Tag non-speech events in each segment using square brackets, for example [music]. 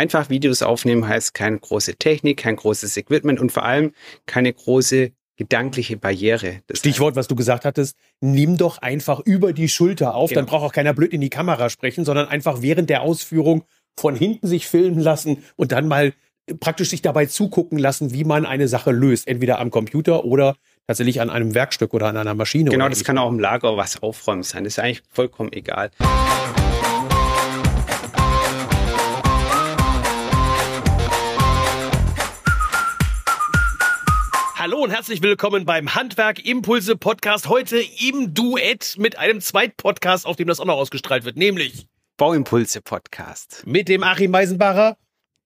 Einfach Videos aufnehmen heißt keine große Technik, kein großes Equipment und vor allem keine große gedankliche Barriere. Das Stichwort, was du gesagt hattest, nimm doch einfach über die Schulter auf, genau. dann braucht auch keiner blöd in die Kamera sprechen, sondern einfach während der Ausführung von hinten sich filmen lassen und dann mal praktisch sich dabei zugucken lassen, wie man eine Sache löst, entweder am Computer oder tatsächlich an einem Werkstück oder an einer Maschine. Genau, das kann auch im Lager was aufräumen sein. Das ist eigentlich vollkommen egal. Hallo und herzlich willkommen beim Handwerk Impulse Podcast. Heute im Duett mit einem Zweitpodcast, auf dem das auch noch ausgestrahlt wird, nämlich Bauimpulse Podcast. Mit dem Achim Meisenbacher.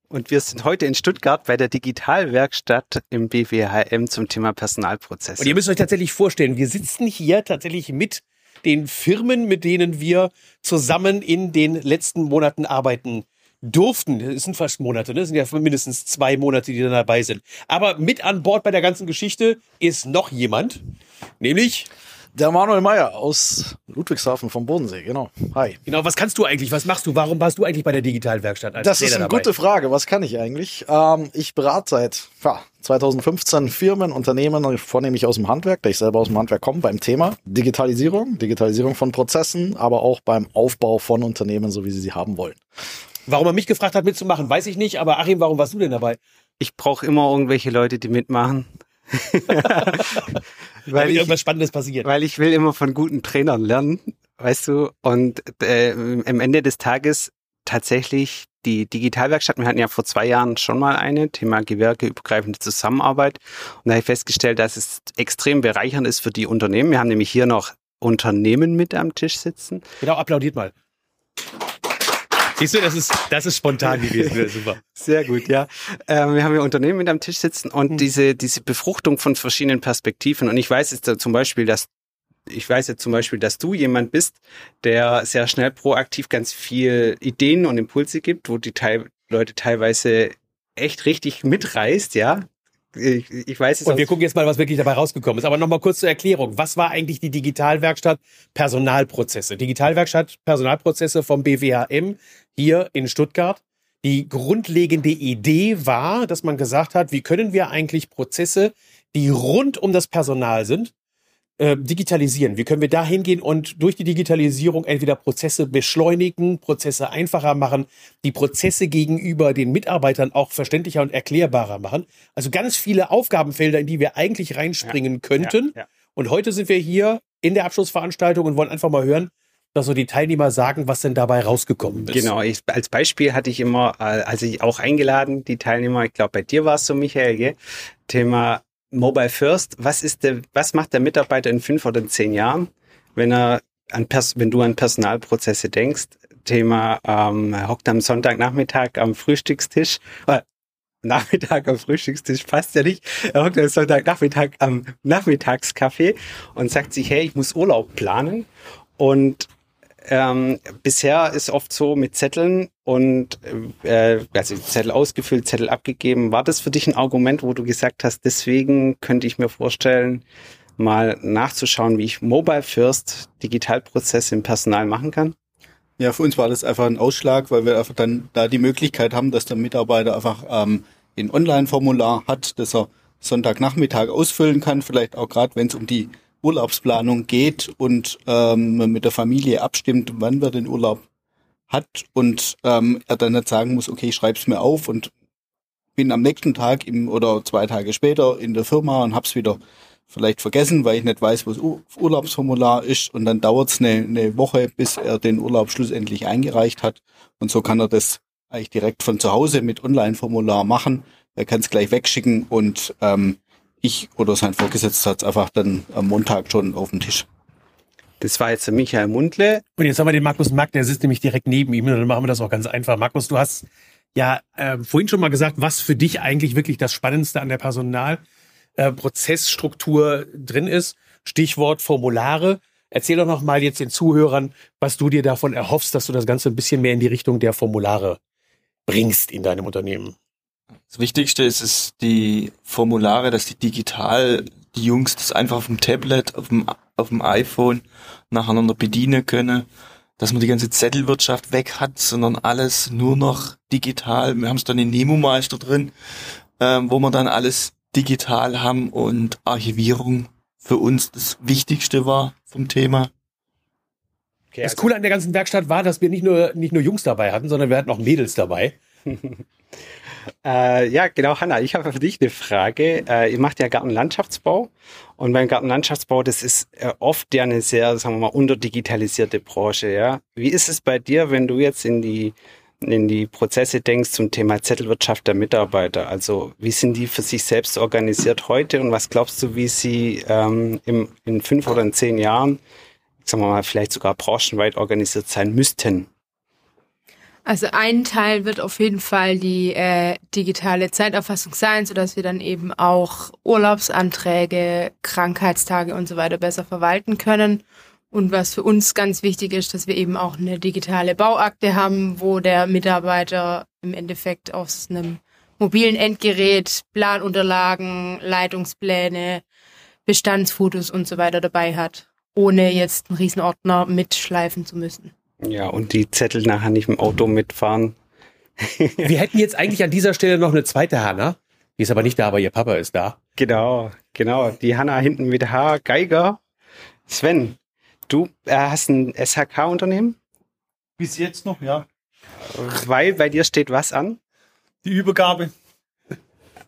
Und wir sind heute in Stuttgart bei der Digitalwerkstatt im BWHM zum Thema Personalprozesse. Und ihr müsst euch tatsächlich vorstellen, wir sitzen hier tatsächlich mit den Firmen, mit denen wir zusammen in den letzten Monaten arbeiten durften, es sind fast Monate, ne? es sind ja mindestens zwei Monate, die da dabei sind. Aber mit an Bord bei der ganzen Geschichte ist noch jemand, nämlich der Manuel Meyer aus Ludwigshafen vom Bodensee, genau. Hi. Genau, was kannst du eigentlich? Was machst du? Warum warst du eigentlich bei der Digitalwerkstatt? Als das Trainer ist eine dabei? gute Frage. Was kann ich eigentlich? Ähm, ich berate seit ja, 2015 Firmen, Unternehmen, vornehmlich aus dem Handwerk, da ich selber aus dem Handwerk komme, beim Thema Digitalisierung, Digitalisierung von Prozessen, aber auch beim Aufbau von Unternehmen, so wie sie sie haben wollen. Warum er mich gefragt hat, mitzumachen, weiß ich nicht. Aber Achim, warum warst du denn dabei? Ich brauche immer irgendwelche Leute, die mitmachen. [laughs] weil ich, irgendwas Spannendes passiert. Weil ich will immer von guten Trainern lernen, weißt du. Und äh, am Ende des Tages tatsächlich die Digitalwerkstatt, wir hatten ja vor zwei Jahren schon mal eine, Thema gewerkeübergreifende Zusammenarbeit. Und da habe ich festgestellt, dass es extrem bereichernd ist für die Unternehmen. Wir haben nämlich hier noch Unternehmen mit am Tisch sitzen. Genau, applaudiert mal. Siehst du, das ist, das ist spontan gewesen. Super. Sehr gut, ja. Ähm, wir haben ja Unternehmen mit am Tisch sitzen und mhm. diese, diese Befruchtung von verschiedenen Perspektiven. Und ich weiß jetzt zum Beispiel, dass ich weiß jetzt zum Beispiel, dass du jemand bist, der sehr schnell proaktiv ganz viel Ideen und Impulse gibt, wo die Teil Leute teilweise echt richtig mitreißt, ja, ich, ich weiß es Und wir gucken jetzt mal, was wirklich dabei rausgekommen ist. Aber nochmal kurz zur Erklärung. Was war eigentlich die Digitalwerkstatt Personalprozesse? Digitalwerkstatt Personalprozesse vom BWHM hier in Stuttgart. Die grundlegende Idee war, dass man gesagt hat, wie können wir eigentlich Prozesse, die rund um das Personal sind, äh, digitalisieren? Wie können wir da hingehen und durch die Digitalisierung entweder Prozesse beschleunigen, Prozesse einfacher machen, die Prozesse gegenüber den Mitarbeitern auch verständlicher und erklärbarer machen? Also ganz viele Aufgabenfelder, in die wir eigentlich reinspringen ja, könnten. Ja, ja. Und heute sind wir hier in der Abschlussveranstaltung und wollen einfach mal hören, dass so die Teilnehmer sagen, was denn dabei rausgekommen ist. Genau, ich, als Beispiel hatte ich immer, also ich auch eingeladen, die Teilnehmer, ich glaube bei dir war es so, Michael, gell? Thema Mobile First, was ist der, was macht der Mitarbeiter in fünf oder zehn Jahren, wenn er an Pers wenn du an Personalprozesse denkst? Thema ähm, hockt am Sonntagnachmittag am Frühstückstisch. Äh, Nachmittag am Frühstückstisch passt ja nicht. Er hockt am Sonntagnachmittag am Nachmittagscafé und sagt sich, hey, ich muss Urlaub planen. Und ähm, bisher ist oft so mit Zetteln und äh, also Zettel ausgefüllt, Zettel abgegeben. War das für dich ein Argument, wo du gesagt hast, deswegen könnte ich mir vorstellen, mal nachzuschauen, wie ich Mobile First Digitalprozesse im Personal machen kann? Ja, für uns war das einfach ein Ausschlag, weil wir einfach dann da die Möglichkeit haben, dass der Mitarbeiter einfach ähm, ein Online-Formular hat, das er Sonntagnachmittag ausfüllen kann, vielleicht auch gerade, wenn es um die Urlaubsplanung geht und ähm, mit der Familie abstimmt, wann wir den Urlaub hat und ähm, er dann nicht sagen muss, okay, ich schreib's mir auf und bin am nächsten Tag im, oder zwei Tage später in der Firma und hab's wieder vielleicht vergessen, weil ich nicht weiß, wo das Urlaubsformular ist und dann dauert's eine, eine Woche, bis er den Urlaub schlussendlich eingereicht hat und so kann er das eigentlich direkt von zu Hause mit Online-Formular machen. Er kann es gleich wegschicken und ähm, ich oder sein Vorgesetzter hat es einfach dann am Montag schon auf dem Tisch. Das war jetzt der Michael Mundle. Und jetzt haben wir den Markus Mack, der sitzt nämlich direkt neben ihm. Und dann machen wir das auch ganz einfach. Markus, du hast ja äh, vorhin schon mal gesagt, was für dich eigentlich wirklich das Spannendste an der Personalprozessstruktur äh, drin ist. Stichwort Formulare. Erzähl doch noch mal jetzt den Zuhörern, was du dir davon erhoffst, dass du das Ganze ein bisschen mehr in die Richtung der Formulare bringst in deinem Unternehmen. Das Wichtigste ist, ist die Formulare, dass die digital, die Jungs das einfach auf dem Tablet, auf dem, auf dem iPhone nacheinander bedienen können. dass man die ganze Zettelwirtschaft weg hat, sondern alles nur noch digital. Wir haben es dann in Nemo-Meister drin, ähm, wo wir dann alles digital haben und Archivierung für uns das Wichtigste war vom Thema. Okay, das also Coole an der ganzen Werkstatt war, dass wir nicht nur, nicht nur Jungs dabei hatten, sondern wir hatten auch Mädels dabei. [laughs] äh, ja, genau, Hanna, ich habe für dich eine Frage. Äh, ihr macht ja Gartenlandschaftsbau und beim Gartenlandschaftsbau, das ist äh, oft ja eine sehr, sagen wir mal, unterdigitalisierte Branche. Ja, Wie ist es bei dir, wenn du jetzt in die in die Prozesse denkst zum Thema Zettelwirtschaft der Mitarbeiter. Also wie sind die für sich selbst organisiert heute und was glaubst du, wie sie ähm, im, in fünf oder in zehn Jahren, sagen wir mal, vielleicht sogar branchenweit organisiert sein müssten? Also ein Teil wird auf jeden Fall die äh, digitale Zeiterfassung sein, sodass wir dann eben auch Urlaubsanträge, Krankheitstage und so weiter besser verwalten können. Und was für uns ganz wichtig ist, dass wir eben auch eine digitale Bauakte haben, wo der Mitarbeiter im Endeffekt aus einem mobilen Endgerät Planunterlagen, Leitungspläne, Bestandsfotos und so weiter dabei hat, ohne jetzt einen Riesenordner mitschleifen zu müssen. Ja, und die Zettel nachher nicht im Auto mitfahren. [laughs] wir hätten jetzt eigentlich an dieser Stelle noch eine zweite Hanna. Die ist aber nicht da, aber ihr Papa ist da. Genau, genau. Die Hanna hinten mit H. Geiger. Sven, Du äh, hast ein SHK-Unternehmen? Bis jetzt noch, ja. Weil bei dir steht was an? Die Übergabe.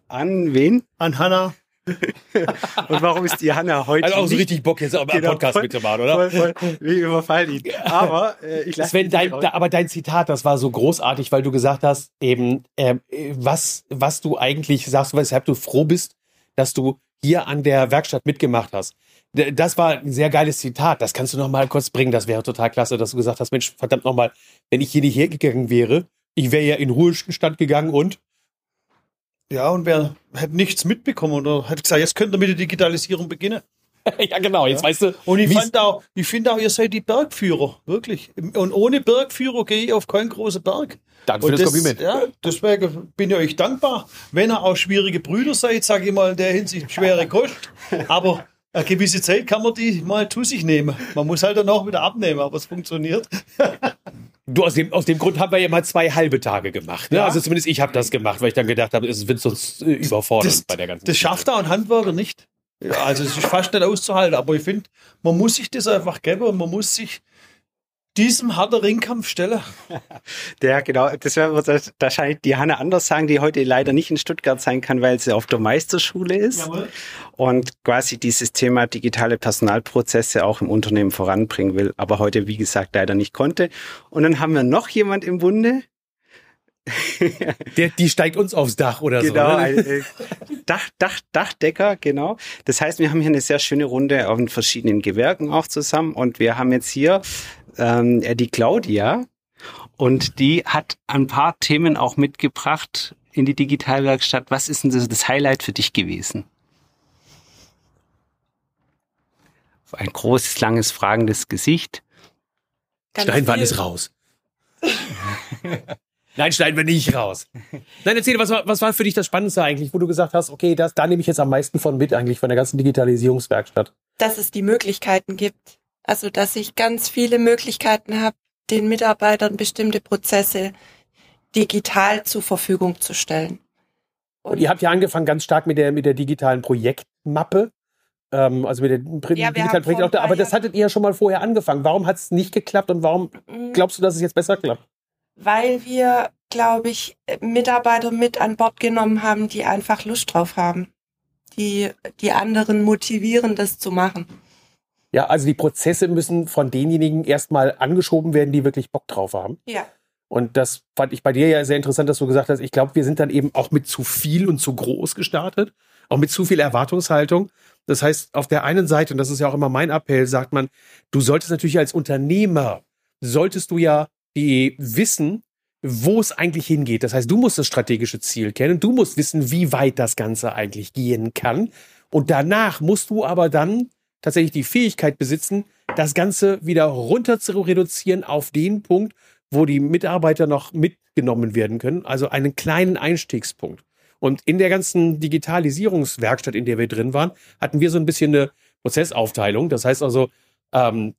An wen? An Hanna. Und warum ist die Hanna heute? Also auch so richtig Bock jetzt am genau, Podcast voll, mitzumachen, oder? Voll, voll, wir überfallen ihn. Aber äh, ich lasse Sven, dein, aber dein Zitat, das war so großartig, weil du gesagt hast, eben äh, was was du eigentlich sagst, weshalb du froh bist, dass du hier an der Werkstatt mitgemacht hast. Das war ein sehr geiles Zitat. Das kannst du noch mal kurz bringen. Das wäre total klasse, dass du gesagt hast, Mensch, verdammt noch mal, wenn ich hier nicht hergegangen wäre, ich wäre ja in Ruhestand gegangen und ja, und wer hätte nichts mitbekommen oder hätte gesagt, jetzt könnt ihr mit der Digitalisierung beginnen. [laughs] ja, genau, jetzt ja. weißt du. Und ich fand auch, ich finde auch, ihr seid die Bergführer, wirklich. Und ohne Bergführer gehe ich auf keinen großen Berg. Danke für das, das Kompliment. Ja, deswegen bin ich euch dankbar. Wenn ihr auch schwierige Brüder seid, sage ich mal in der Hinsicht schwere [laughs] Kost. Aber eine gewisse Zeit kann man die mal zu sich nehmen. Man muss halt dann auch wieder abnehmen, aber es funktioniert. [laughs] Du, aus dem, aus dem Grund haben wir ja mal zwei halbe Tage gemacht. Ne? Ja. Also zumindest ich habe das gemacht, weil ich dann gedacht habe, es wird sonst äh, überfordert das, bei der ganzen Das schafft auch ein Handwerker nicht. Ja, also es ist fast nicht auszuhalten, aber ich finde, man muss sich das einfach geben und man muss sich diesem harten Ringkampf stelle. [laughs] Ja, genau. Das wäre wahrscheinlich die Hanne anders sagen, die heute leider nicht in Stuttgart sein kann, weil sie auf der Meisterschule ist. Jawohl. Und quasi dieses Thema digitale Personalprozesse auch im Unternehmen voranbringen will, aber heute, wie gesagt, leider nicht konnte. Und dann haben wir noch jemand im Bunde. Der, die steigt uns aufs Dach oder genau, so. Genau, äh, Dach, Dach, Dachdecker, genau. Das heißt, wir haben hier eine sehr schöne Runde auf den verschiedenen Gewerken auch zusammen und wir haben jetzt hier ähm, die Claudia und die hat ein paar Themen auch mitgebracht in die Digitalwerkstatt. Was ist denn das, das Highlight für dich gewesen? Ein großes, langes, fragendes Gesicht. Ganz schneiden wir alles raus. Nein, schneiden wir nicht raus. Nein, erzähl, was war, was war für dich das Spannendste eigentlich, wo du gesagt hast, okay, das, da nehme ich jetzt am meisten von mit eigentlich, von der ganzen Digitalisierungswerkstatt? Dass es die Möglichkeiten gibt. Also, dass ich ganz viele Möglichkeiten habe, den Mitarbeitern bestimmte Prozesse digital zur Verfügung zu stellen. Und ihr habt ja angefangen ganz stark mit der, mit der digitalen Projektmappe. Ähm, also mit der ja, digitalen Projektmappe. Aber das hattet ihr ja schon mal vorher angefangen. Warum hat es nicht geklappt und warum mhm. glaubst du, dass es jetzt besser klappt? Weil wir, glaube ich, Mitarbeiter mit an Bord genommen haben, die einfach Lust drauf haben. Die, die anderen motivieren, das zu machen. Ja, also die Prozesse müssen von denjenigen erstmal angeschoben werden, die wirklich Bock drauf haben. Ja. Und das fand ich bei dir ja sehr interessant, dass du gesagt hast, ich glaube, wir sind dann eben auch mit zu viel und zu groß gestartet, auch mit zu viel Erwartungshaltung. Das heißt, auf der einen Seite, und das ist ja auch immer mein Appell, sagt man, du solltest natürlich als Unternehmer, solltest du ja die wissen, wo es eigentlich hingeht. Das heißt, du musst das strategische Ziel kennen, du musst wissen, wie weit das Ganze eigentlich gehen kann. Und danach musst du aber dann tatsächlich die Fähigkeit besitzen, das Ganze wieder runter zu reduzieren auf den Punkt, wo die Mitarbeiter noch mitgenommen werden können, also einen kleinen Einstiegspunkt. Und in der ganzen Digitalisierungswerkstatt, in der wir drin waren, hatten wir so ein bisschen eine Prozessaufteilung. Das heißt also, ähm,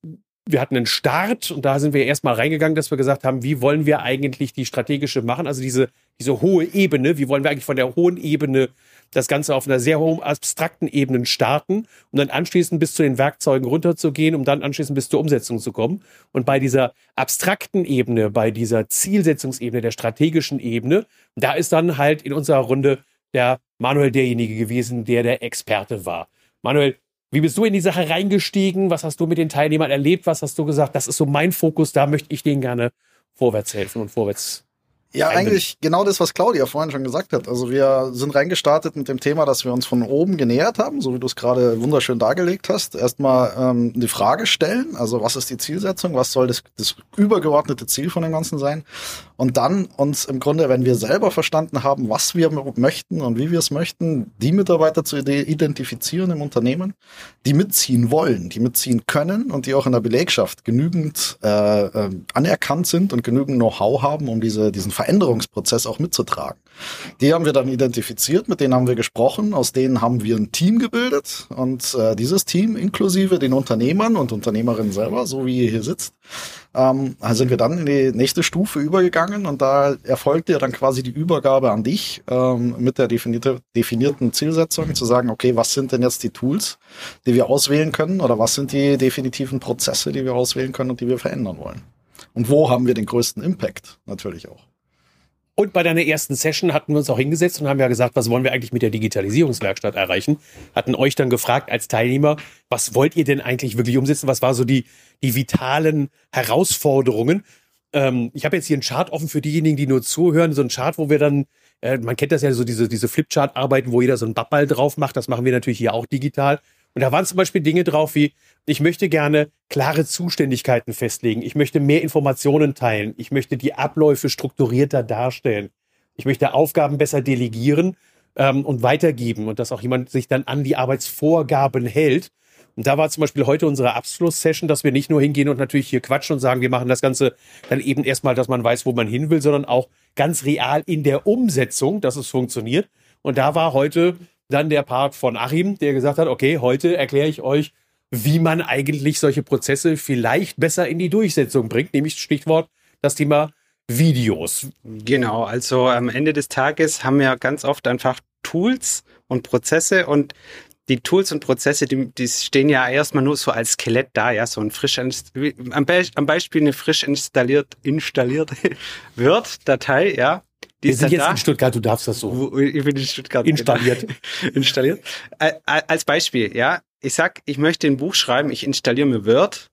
wir hatten einen Start und da sind wir erstmal reingegangen, dass wir gesagt haben, wie wollen wir eigentlich die strategische machen, also diese, diese hohe Ebene, wie wollen wir eigentlich von der hohen Ebene das Ganze auf einer sehr hohen abstrakten Ebene starten und dann anschließend bis zu den Werkzeugen runterzugehen, um dann anschließend bis zur Umsetzung zu kommen. Und bei dieser abstrakten Ebene, bei dieser Zielsetzungsebene, der strategischen Ebene, da ist dann halt in unserer Runde der Manuel derjenige gewesen, der der Experte war. Manuel, wie bist du in die Sache reingestiegen? Was hast du mit den Teilnehmern erlebt? Was hast du gesagt? Das ist so mein Fokus, da möchte ich denen gerne vorwärts helfen und vorwärts ja, eigentlich genau das, was Claudia vorhin schon gesagt hat. Also wir sind reingestartet mit dem Thema, dass wir uns von oben genähert haben, so wie du es gerade wunderschön dargelegt hast. Erstmal ähm, die Frage stellen, also was ist die Zielsetzung, was soll das, das übergeordnete Ziel von dem Ganzen sein? Und dann uns im Grunde, wenn wir selber verstanden haben, was wir möchten und wie wir es möchten, die Mitarbeiter zu identifizieren im Unternehmen, die mitziehen wollen, die mitziehen können und die auch in der Belegschaft genügend äh, äh, anerkannt sind und genügend Know-how haben, um diese, diesen Veränderungsprozess auch mitzutragen. Die haben wir dann identifiziert, mit denen haben wir gesprochen, aus denen haben wir ein Team gebildet und äh, dieses Team inklusive den Unternehmern und Unternehmerinnen selber, so wie ihr hier sitzt, ähm, sind wir dann in die nächste Stufe übergegangen und da erfolgte ja dann quasi die Übergabe an dich ähm, mit der definierte, definierten Zielsetzung zu sagen, okay, was sind denn jetzt die Tools, die wir auswählen können oder was sind die definitiven Prozesse, die wir auswählen können und die wir verändern wollen? Und wo haben wir den größten Impact natürlich auch? Und bei deiner ersten Session hatten wir uns auch hingesetzt und haben ja gesagt, was wollen wir eigentlich mit der Digitalisierungswerkstatt erreichen? Hatten euch dann gefragt als Teilnehmer, was wollt ihr denn eigentlich wirklich umsetzen? Was war so die, die vitalen Herausforderungen? Ähm, ich habe jetzt hier einen Chart offen für diejenigen, die nur zuhören, so ein Chart, wo wir dann, äh, man kennt das ja so, diese, diese Flipchart-Arbeiten, wo jeder so einen Babball drauf macht. Das machen wir natürlich hier auch digital. Und da waren zum Beispiel Dinge drauf wie, ich möchte gerne klare Zuständigkeiten festlegen. Ich möchte mehr Informationen teilen. Ich möchte die Abläufe strukturierter darstellen. Ich möchte Aufgaben besser delegieren ähm, und weitergeben und dass auch jemand sich dann an die Arbeitsvorgaben hält. Und da war zum Beispiel heute unsere Abschlusssession, dass wir nicht nur hingehen und natürlich hier quatschen und sagen, wir machen das Ganze dann eben erstmal, dass man weiß, wo man hin will, sondern auch ganz real in der Umsetzung, dass es funktioniert. Und da war heute dann der Part von Achim, der gesagt hat, okay, heute erkläre ich euch, wie man eigentlich solche Prozesse vielleicht besser in die Durchsetzung bringt, nämlich Stichwort das Thema Videos. Genau, also am Ende des Tages haben wir ganz oft einfach Tools und Prozesse und die Tools und Prozesse, die, die stehen ja erstmal nur so als Skelett da, ja, so ein frisch am, Be am Beispiel eine frisch installiert installierte [laughs] Word-Datei, ja. Die Wir sind jetzt da. in Stuttgart, du darfst das so. Ich bin in Stuttgart. Installiert. [laughs] installiert. Als Beispiel, ja ich sag, ich möchte ein Buch schreiben, ich installiere mir Word,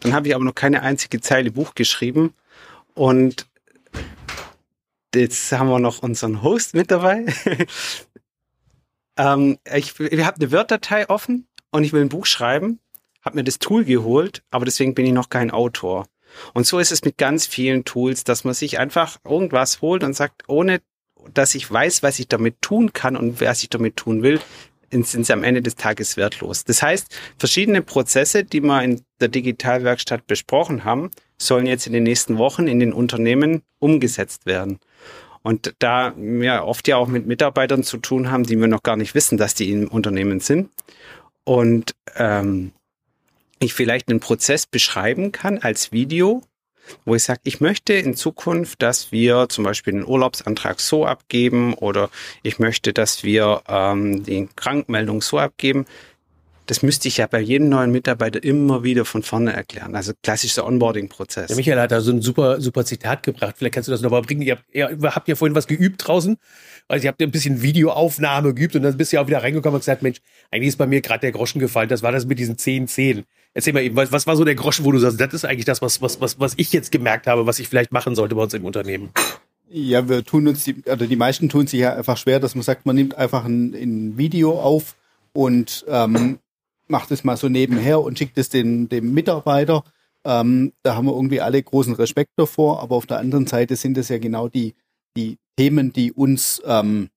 dann habe ich aber noch keine einzige Zeile Buch geschrieben und jetzt haben wir noch unseren Host mit dabei. [laughs] ähm, ich ich habe eine Word-Datei offen und ich will ein Buch schreiben, habe mir das Tool geholt, aber deswegen bin ich noch kein Autor. Und so ist es mit ganz vielen Tools, dass man sich einfach irgendwas holt und sagt, ohne dass ich weiß, was ich damit tun kann und was ich damit tun will, sind sie am Ende des Tages wertlos. Das heißt, verschiedene Prozesse, die wir in der Digitalwerkstatt besprochen haben, sollen jetzt in den nächsten Wochen in den Unternehmen umgesetzt werden. Und da wir oft ja auch mit Mitarbeitern zu tun haben, die wir noch gar nicht wissen, dass die im Unternehmen sind. Und ähm, ich vielleicht einen Prozess beschreiben kann als Video, wo ich sage, ich möchte in Zukunft, dass wir zum Beispiel den Urlaubsantrag so abgeben oder ich möchte, dass wir ähm, die Krankmeldung so abgeben. Das müsste ich ja bei jedem neuen Mitarbeiter immer wieder von vorne erklären. Also klassischer Onboarding-Prozess. Der Michael hat da so ein super, super Zitat gebracht. Vielleicht kannst du das nochmal bringen. Ihr habt, ihr habt ja vorhin was geübt draußen. Also ihr habt ein bisschen Videoaufnahme geübt und dann bist du ja auch wieder reingekommen und gesagt, Mensch, eigentlich ist bei mir gerade der Groschen gefallen. Das war das mit diesen zehn Zehen. Erzähl mal eben, was, was war so der Groschen, wo du sagst, das ist eigentlich das, was, was, was, was ich jetzt gemerkt habe, was ich vielleicht machen sollte bei uns im Unternehmen? Ja, wir tun uns, die, also die meisten tun sich ja einfach schwer, dass man sagt, man nimmt einfach ein, ein Video auf und ähm, macht es mal so nebenher und schickt es den, dem Mitarbeiter. Ähm, da haben wir irgendwie alle großen Respekt davor, aber auf der anderen Seite sind es ja genau die, die Themen, die uns ähm,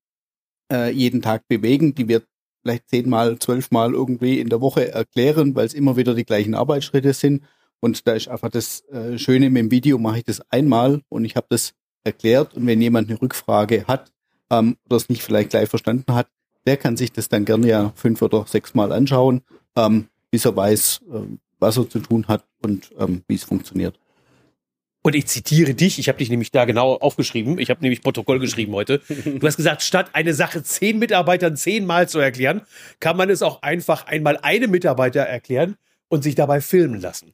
äh, jeden Tag bewegen, die wir vielleicht zehnmal, zwölfmal irgendwie in der Woche erklären, weil es immer wieder die gleichen Arbeitsschritte sind. Und da ist einfach das äh, Schöne mit dem Video, mache ich das einmal und ich habe das erklärt. Und wenn jemand eine Rückfrage hat ähm, oder es nicht vielleicht gleich verstanden hat, der kann sich das dann gerne ja fünf oder sechs Mal anschauen, ähm, bis er weiß, äh, was er zu tun hat und ähm, wie es funktioniert. Und ich zitiere dich, ich habe dich nämlich da genau aufgeschrieben, ich habe nämlich Protokoll geschrieben heute. Du hast gesagt, statt eine Sache zehn Mitarbeitern zehnmal zu erklären, kann man es auch einfach einmal einem Mitarbeiter erklären und sich dabei filmen lassen.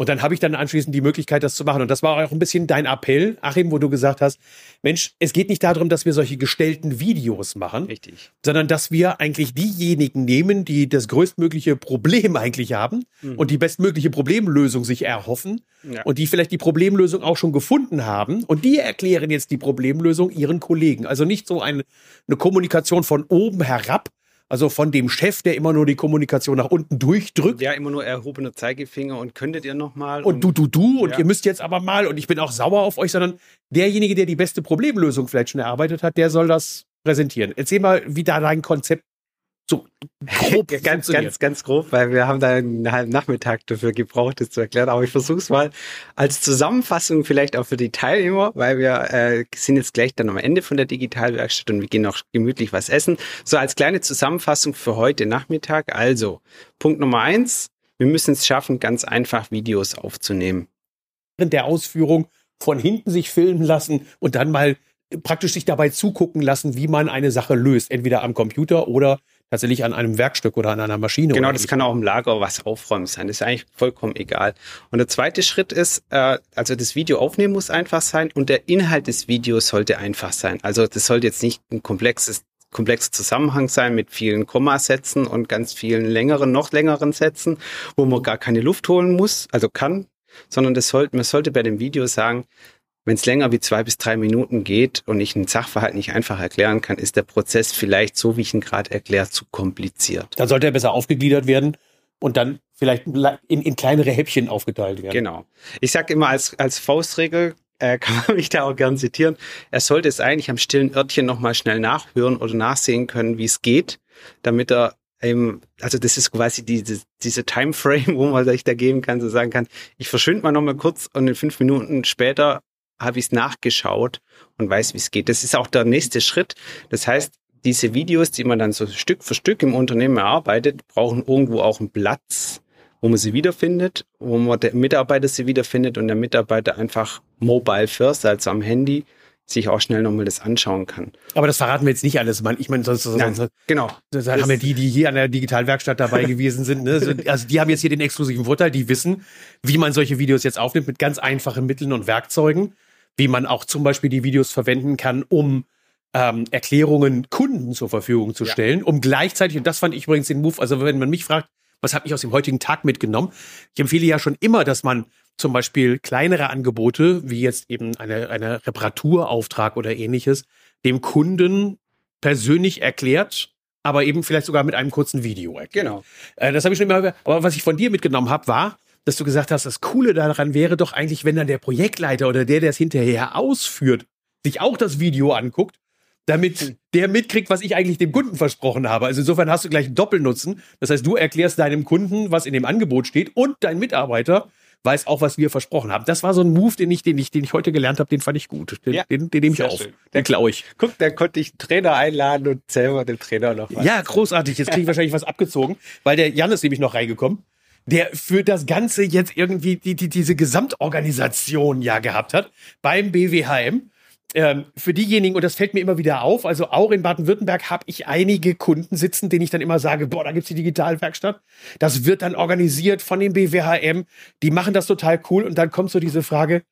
Und dann habe ich dann anschließend die Möglichkeit, das zu machen. Und das war auch ein bisschen dein Appell, Achim, wo du gesagt hast, Mensch, es geht nicht darum, dass wir solche gestellten Videos machen, Richtig. sondern dass wir eigentlich diejenigen nehmen, die das größtmögliche Problem eigentlich haben mhm. und die bestmögliche Problemlösung sich erhoffen ja. und die vielleicht die Problemlösung auch schon gefunden haben und die erklären jetzt die Problemlösung ihren Kollegen. Also nicht so eine, eine Kommunikation von oben herab, also von dem Chef, der immer nur die Kommunikation nach unten durchdrückt. Ja, immer nur erhobener Zeigefinger und könntet ihr noch mal. Und, und du, du, du und ja. ihr müsst jetzt aber mal und ich bin auch sauer auf euch, sondern derjenige, der die beste Problemlösung vielleicht schon erarbeitet hat, der soll das präsentieren. Erzähl mal, wie da dein Konzept so [laughs] grob ganz, ganz, ganz grob, weil wir haben da einen halben Nachmittag dafür gebraucht, das zu erklären. Aber ich versuche es mal als Zusammenfassung vielleicht auch für die Teilnehmer, weil wir äh, sind jetzt gleich dann am Ende von der Digitalwerkstatt und wir gehen noch gemütlich was essen. So als kleine Zusammenfassung für heute Nachmittag. Also, Punkt Nummer eins, wir müssen es schaffen, ganz einfach Videos aufzunehmen. In der Ausführung von hinten sich filmen lassen und dann mal praktisch sich dabei zugucken lassen, wie man eine Sache löst, entweder am Computer oder tatsächlich an einem Werkstück oder an einer Maschine. Genau, das kann auch im Lager was aufräumen sein. Das ist eigentlich vollkommen egal. Und der zweite Schritt ist, äh, also das Video aufnehmen muss einfach sein und der Inhalt des Videos sollte einfach sein. Also das sollte jetzt nicht ein komplexes komplexer Zusammenhang sein mit vielen Kommasätzen und ganz vielen längeren, noch längeren Sätzen, wo man gar keine Luft holen muss, also kann, sondern das sollte, man sollte bei dem Video sagen, wenn es länger wie zwei bis drei Minuten geht und ich einen Sachverhalt nicht einfach erklären kann, ist der Prozess vielleicht so, wie ich ihn gerade erkläre, zu kompliziert. Dann sollte er besser aufgegliedert werden und dann vielleicht in, in kleinere Häppchen aufgeteilt werden. Genau. Ich sage immer als, als Faustregel, äh, [laughs] kann man mich da auch gern zitieren, er sollte es eigentlich am stillen Örtchen nochmal schnell nachhören oder nachsehen können, wie es geht, damit er eben, also das ist quasi diese, diese Timeframe, [laughs] wo man sich da geben kann, so sagen kann, ich verschwinde mal nochmal kurz und in fünf Minuten später habe ich es nachgeschaut und weiß, wie es geht. Das ist auch der nächste Schritt. Das heißt, diese Videos, die man dann so Stück für Stück im Unternehmen erarbeitet, brauchen irgendwo auch einen Platz, wo man sie wiederfindet, wo man der Mitarbeiter sie wiederfindet und der Mitarbeiter einfach mobile first, also am Handy, sich auch schnell nochmal das anschauen kann. Aber das verraten wir jetzt nicht alles. Ich meine, sonst, Nein, sonst genau. Das haben wir die, die hier an der Digitalwerkstatt dabei gewesen sind. Ne? Also die haben jetzt hier den exklusiven Vorteil, die wissen, wie man solche Videos jetzt aufnimmt mit ganz einfachen Mitteln und Werkzeugen wie man auch zum Beispiel die Videos verwenden kann, um ähm, Erklärungen Kunden zur Verfügung zu stellen, ja. um gleichzeitig, und das fand ich übrigens den Move, also wenn man mich fragt, was habe ich aus dem heutigen Tag mitgenommen? Ich empfehle ja schon immer, dass man zum Beispiel kleinere Angebote, wie jetzt eben eine, eine Reparaturauftrag oder ähnliches, dem Kunden persönlich erklärt, aber eben vielleicht sogar mit einem kurzen Video erklärt. Genau. Äh, das habe ich schon immer, aber was ich von dir mitgenommen habe, war, dass du gesagt hast, das Coole daran wäre doch eigentlich, wenn dann der Projektleiter oder der, der es hinterher ausführt, sich auch das Video anguckt, damit der mitkriegt, was ich eigentlich dem Kunden versprochen habe. Also insofern hast du gleich einen Doppelnutzen. Das heißt, du erklärst deinem Kunden, was in dem Angebot steht und dein Mitarbeiter weiß auch, was wir versprochen haben. Das war so ein Move, den ich, den ich, den ich heute gelernt habe, den fand ich gut. Den, ja, den, den nehme ich auf. Schön. Den klaue ich. Guck, da konnte ich einen Trainer einladen und selber dem Trainer noch was. Ja, großartig. Jetzt kriege ich wahrscheinlich was abgezogen, weil der Jan ist nämlich noch reingekommen der für das Ganze jetzt irgendwie die, die, diese Gesamtorganisation ja gehabt hat beim BWHM. Ähm, für diejenigen, und das fällt mir immer wieder auf, also auch in Baden-Württemberg habe ich einige Kunden sitzen, denen ich dann immer sage, boah, da gibt's die Digitalwerkstatt. Das wird dann organisiert von dem BWHM. Die machen das total cool. Und dann kommt so diese Frage,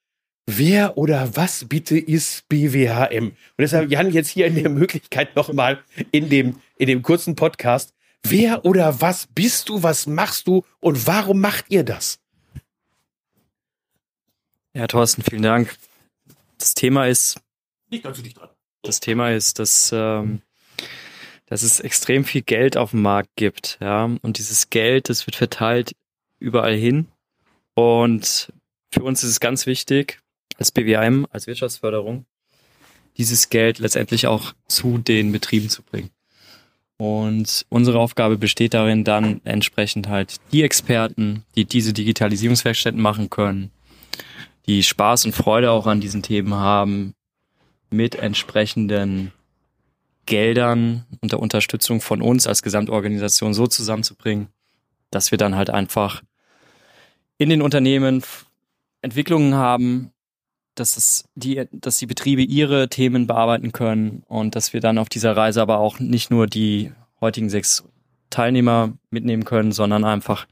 wer oder was bitte ist BWHM? Und deshalb, Jan, jetzt hier in der Möglichkeit nochmal in dem, in dem kurzen Podcast, Wer oder was bist du, was machst du und warum macht ihr das? Ja, Thorsten, vielen Dank. Das Thema ist. Nicht ganz so dicht dran. Das Thema ist, dass, ähm, dass es extrem viel Geld auf dem Markt gibt. Ja? Und dieses Geld, das wird verteilt überall hin. Und für uns ist es ganz wichtig, als BWM, als Wirtschaftsförderung, dieses Geld letztendlich auch zu den Betrieben zu bringen. Und unsere Aufgabe besteht darin, dann entsprechend halt die Experten, die diese Digitalisierungswerkstätten machen können, die Spaß und Freude auch an diesen Themen haben, mit entsprechenden Geldern und der Unterstützung von uns als Gesamtorganisation so zusammenzubringen, dass wir dann halt einfach in den Unternehmen Entwicklungen haben, dass es die, dass die Betriebe ihre Themen bearbeiten können und dass wir dann auf dieser Reise aber auch nicht nur die heutigen sechs Teilnehmer mitnehmen können, sondern einfach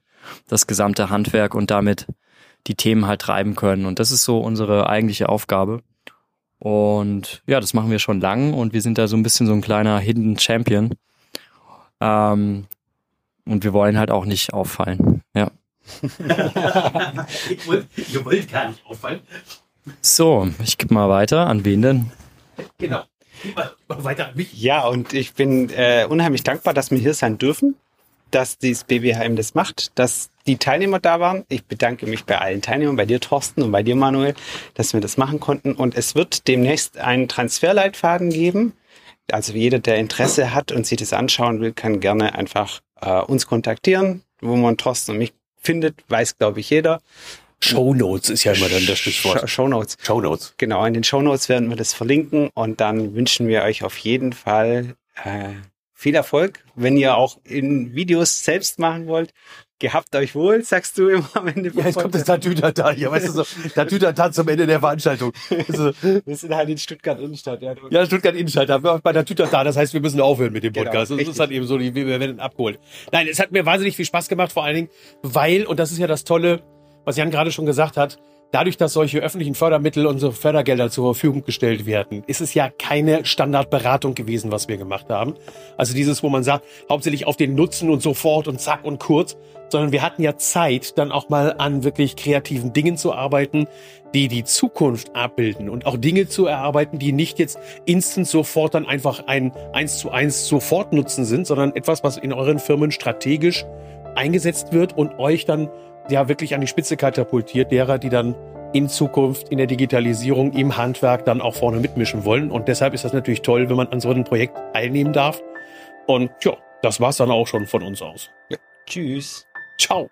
das gesamte Handwerk und damit die Themen halt treiben können. Und das ist so unsere eigentliche Aufgabe. Und ja, das machen wir schon lang und wir sind da so ein bisschen so ein kleiner Hidden Champion. Ähm, und wir wollen halt auch nicht auffallen. Ja. [laughs] [laughs] Ihr wollt gar nicht auffallen. So, ich gebe mal weiter. An wen denn? Genau. Weiter an mich. Ja, und ich bin äh, unheimlich dankbar, dass wir hier sein dürfen, dass dieses BBHM das macht, dass die Teilnehmer da waren. Ich bedanke mich bei allen Teilnehmern, bei dir Thorsten und bei dir Manuel, dass wir das machen konnten. Und es wird demnächst einen Transferleitfaden geben. Also jeder, der Interesse hat und sich das anschauen will, kann gerne einfach äh, uns kontaktieren, wo man Thorsten und mich findet, weiß, glaube ich, jeder. Show Notes ist ja immer dann das Stichwort. Show Notes. Show Notes. Genau, in den Show Notes werden wir das verlinken und dann wünschen wir euch auf jeden Fall äh, viel Erfolg, wenn ihr auch in Videos selbst machen wollt. Gehabt euch wohl, sagst du immer am Ende. Ja, jetzt kommt das Tatütata hier, weißt du so, [laughs] Tatütata zum Ende der Veranstaltung. Also, wir sind halt in Stuttgart Innenstadt. Ja, ja Stuttgart Innenstadt, da bei Tatütata, das heißt, wir müssen aufhören mit dem genau, Podcast. Genau, das ist halt eben so, wir werden abgeholt. Nein, es hat mir wahnsinnig viel Spaß gemacht, vor allen Dingen, weil, und das ist ja das Tolle, was Jan gerade schon gesagt hat, dadurch, dass solche öffentlichen Fördermittel und so Fördergelder zur Verfügung gestellt werden, ist es ja keine Standardberatung gewesen, was wir gemacht haben. Also dieses, wo man sagt, hauptsächlich auf den Nutzen und sofort und zack und kurz, sondern wir hatten ja Zeit, dann auch mal an wirklich kreativen Dingen zu arbeiten, die die Zukunft abbilden und auch Dinge zu erarbeiten, die nicht jetzt instant sofort dann einfach ein eins zu eins sofort Nutzen sind, sondern etwas, was in euren Firmen strategisch eingesetzt wird und euch dann ja wirklich an die Spitze katapultiert, derer, die dann in Zukunft in der Digitalisierung im Handwerk dann auch vorne mitmischen wollen. Und deshalb ist das natürlich toll, wenn man an so einem Projekt teilnehmen darf. Und ja, das war's dann auch schon von uns aus. Ja. Tschüss. Ciao.